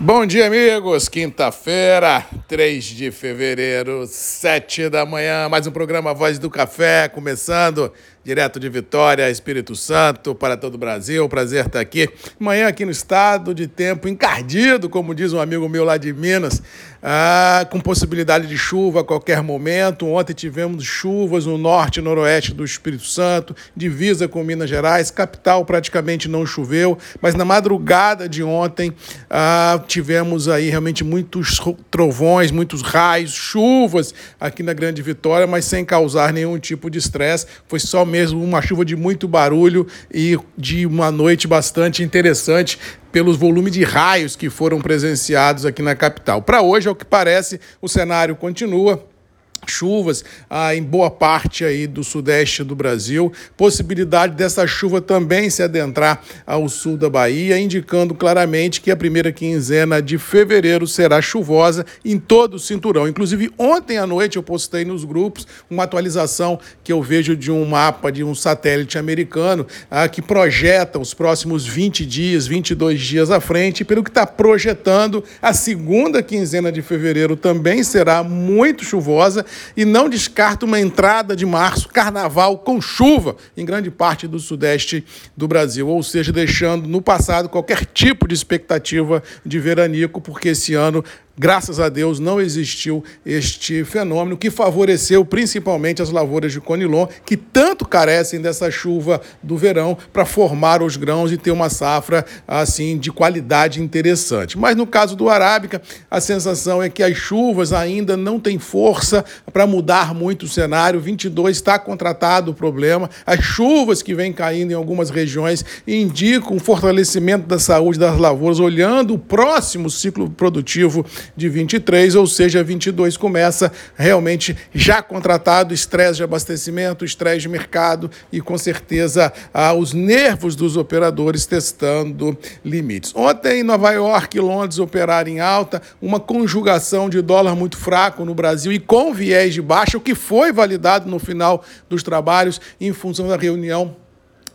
Bom dia, amigos. Quinta-feira, 3 de fevereiro, 7 da manhã. Mais um programa Voz do Café, começando direto de Vitória, Espírito Santo, para todo o Brasil. Prazer estar aqui. Manhã aqui no estado de tempo encardido, como diz um amigo meu lá de Minas, ah, com possibilidade de chuva a qualquer momento. Ontem tivemos chuvas no norte e noroeste do Espírito Santo, divisa com Minas Gerais. Capital praticamente não choveu, mas na madrugada de ontem ah, tivemos aí realmente muitos trovões, muitos raios, chuvas aqui na Grande Vitória, mas sem causar nenhum tipo de estresse. Foi só mesmo uma chuva de muito barulho e de uma noite bastante interessante pelos volumes de raios que foram presenciados aqui na capital. Para hoje, ao que parece, o cenário continua chuvas ah, em boa parte aí do sudeste do Brasil, possibilidade dessa chuva também se adentrar ao sul da Bahia, indicando claramente que a primeira quinzena de fevereiro será chuvosa em todo o cinturão. Inclusive, ontem à noite eu postei nos grupos uma atualização que eu vejo de um mapa de um satélite americano ah, que projeta os próximos 20 dias, 22 dias à frente, pelo que está projetando, a segunda quinzena de fevereiro também será muito chuvosa e não descarta uma entrada de março, carnaval com chuva em grande parte do sudeste do Brasil, ou seja, deixando no passado qualquer tipo de expectativa de veranico, porque esse ano graças a Deus, não existiu este fenômeno que favoreceu principalmente as lavouras de Conilon, que tanto carecem dessa chuva do verão para formar os grãos e ter uma safra assim de qualidade interessante. Mas no caso do Arábica, a sensação é que as chuvas ainda não têm força para mudar muito o cenário. 22 está contratado o problema. As chuvas que vêm caindo em algumas regiões indicam um fortalecimento da saúde das lavouras, olhando o próximo ciclo produtivo de 23, ou seja, 22 começa realmente já contratado, estresse de abastecimento, estresse de mercado e com certeza ah, os nervos dos operadores testando limites. Ontem em Nova York e Londres operaram em alta, uma conjugação de dólar muito fraco no Brasil e com viés de baixa, o que foi validado no final dos trabalhos em função da reunião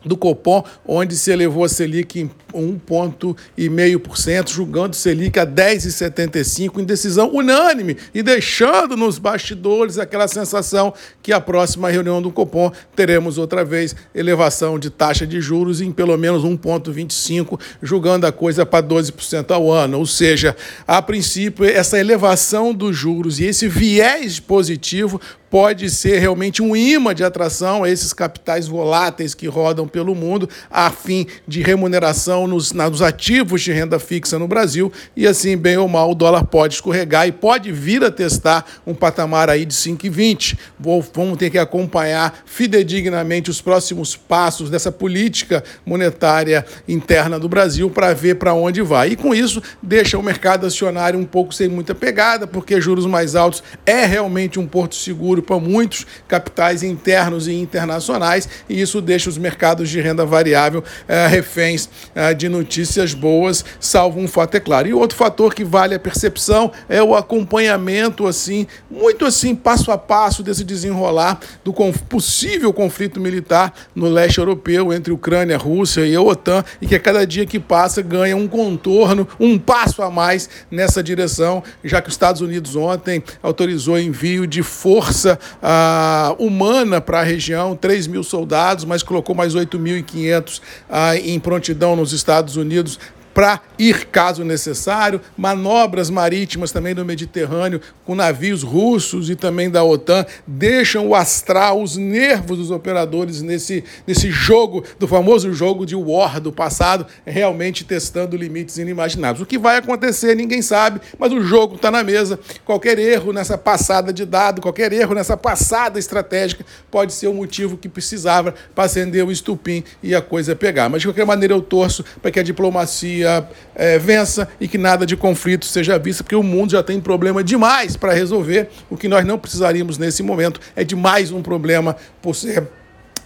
do Copom, onde se elevou a Selic em 1,5%, julgando Selic a 10,75% em decisão unânime e deixando nos bastidores aquela sensação que a próxima reunião do Copom teremos outra vez elevação de taxa de juros em pelo menos 1,25%, julgando a coisa para 12% ao ano. Ou seja, a princípio, essa elevação dos juros e esse viés positivo pode ser realmente um imã de atração a esses capitais voláteis que rodam pelo mundo, a fim de remuneração nos, nos ativos de renda fixa no Brasil, e assim, bem ou mal, o dólar pode escorregar e pode vir a testar um patamar aí de 5,20. Vamos ter que acompanhar fidedignamente os próximos passos dessa política monetária interna do Brasil para ver para onde vai. E com isso, deixa o mercado acionário um pouco sem muita pegada, porque juros mais altos é realmente um porto seguro para muitos capitais internos e internacionais, e isso deixa os mercados de renda variável é, reféns é, de notícias boas, salvo um fato é claro. E outro fator que vale a percepção é o acompanhamento, assim, muito assim, passo a passo desse desenrolar do possível conflito militar no leste europeu entre Ucrânia, Rússia e a OTAN, e que a cada dia que passa ganha um contorno, um passo a mais nessa direção, já que os Estados Unidos ontem autorizou envio de força uh, humana para a região, 3 mil soldados, mas colocou mais 8.500 uh, em prontidão nos Estados Unidos para ir caso necessário, manobras marítimas também no Mediterrâneo com navios russos e também da OTAN deixam o astral, os nervos dos operadores nesse, nesse jogo, do famoso jogo de war do passado, realmente testando limites inimagináveis. O que vai acontecer, ninguém sabe, mas o jogo está na mesa. Qualquer erro nessa passada de dado, qualquer erro nessa passada estratégica pode ser o motivo que precisava para acender o estupim e a coisa pegar. Mas de qualquer maneira eu torço para que a diplomacia é, vença e que nada de conflito seja visto, porque o mundo já tem problema demais para resolver. O que nós não precisaríamos nesse momento é de mais um problema por ser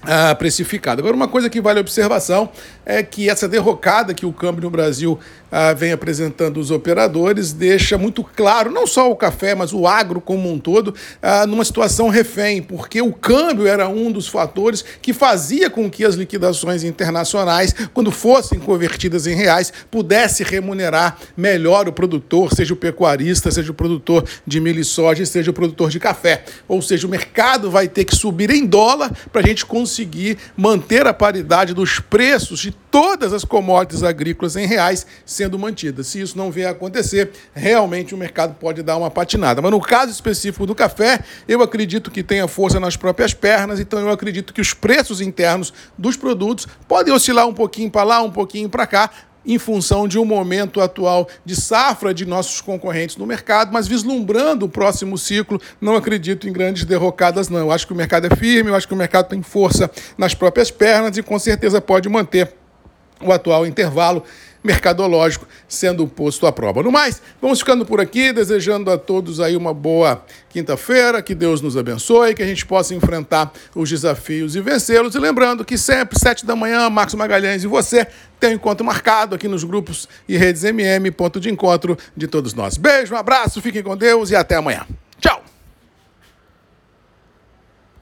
ah, precificado. Agora, uma coisa que vale observação é que essa derrocada que o câmbio no Brasil ah, vem apresentando os operadores deixa muito claro, não só o café, mas o agro como um todo, ah, numa situação refém, porque o câmbio era um dos fatores que fazia com que as liquidações internacionais, quando fossem convertidas em reais, pudesse remunerar melhor o produtor, seja o pecuarista, seja o produtor de milho e soja, seja o produtor de café. Ou seja, o mercado vai ter que subir em dólar para a gente conseguir manter a paridade dos preços de todas as commodities agrícolas em reais sendo mantidas. Se isso não vier a acontecer, realmente o mercado pode dar uma patinada. Mas no caso específico do café, eu acredito que tenha força nas próprias pernas, então eu acredito que os preços internos dos produtos podem oscilar um pouquinho para lá, um pouquinho para cá, em função de um momento atual de safra de nossos concorrentes no mercado, mas vislumbrando o próximo ciclo, não acredito em grandes derrocadas, não. Eu acho que o mercado é firme, eu acho que o mercado tem força nas próprias pernas e com certeza pode manter o atual intervalo mercadológico sendo posto à prova. No mais, vamos ficando por aqui, desejando a todos aí uma boa quinta-feira, que Deus nos abençoe, que a gente possa enfrentar os desafios e vencê-los. E lembrando que sempre, sete da manhã, Marcos Magalhães e você tem um encontro marcado aqui nos grupos e redes MM, ponto de encontro de todos nós. Beijo, um abraço, fiquem com Deus e até amanhã.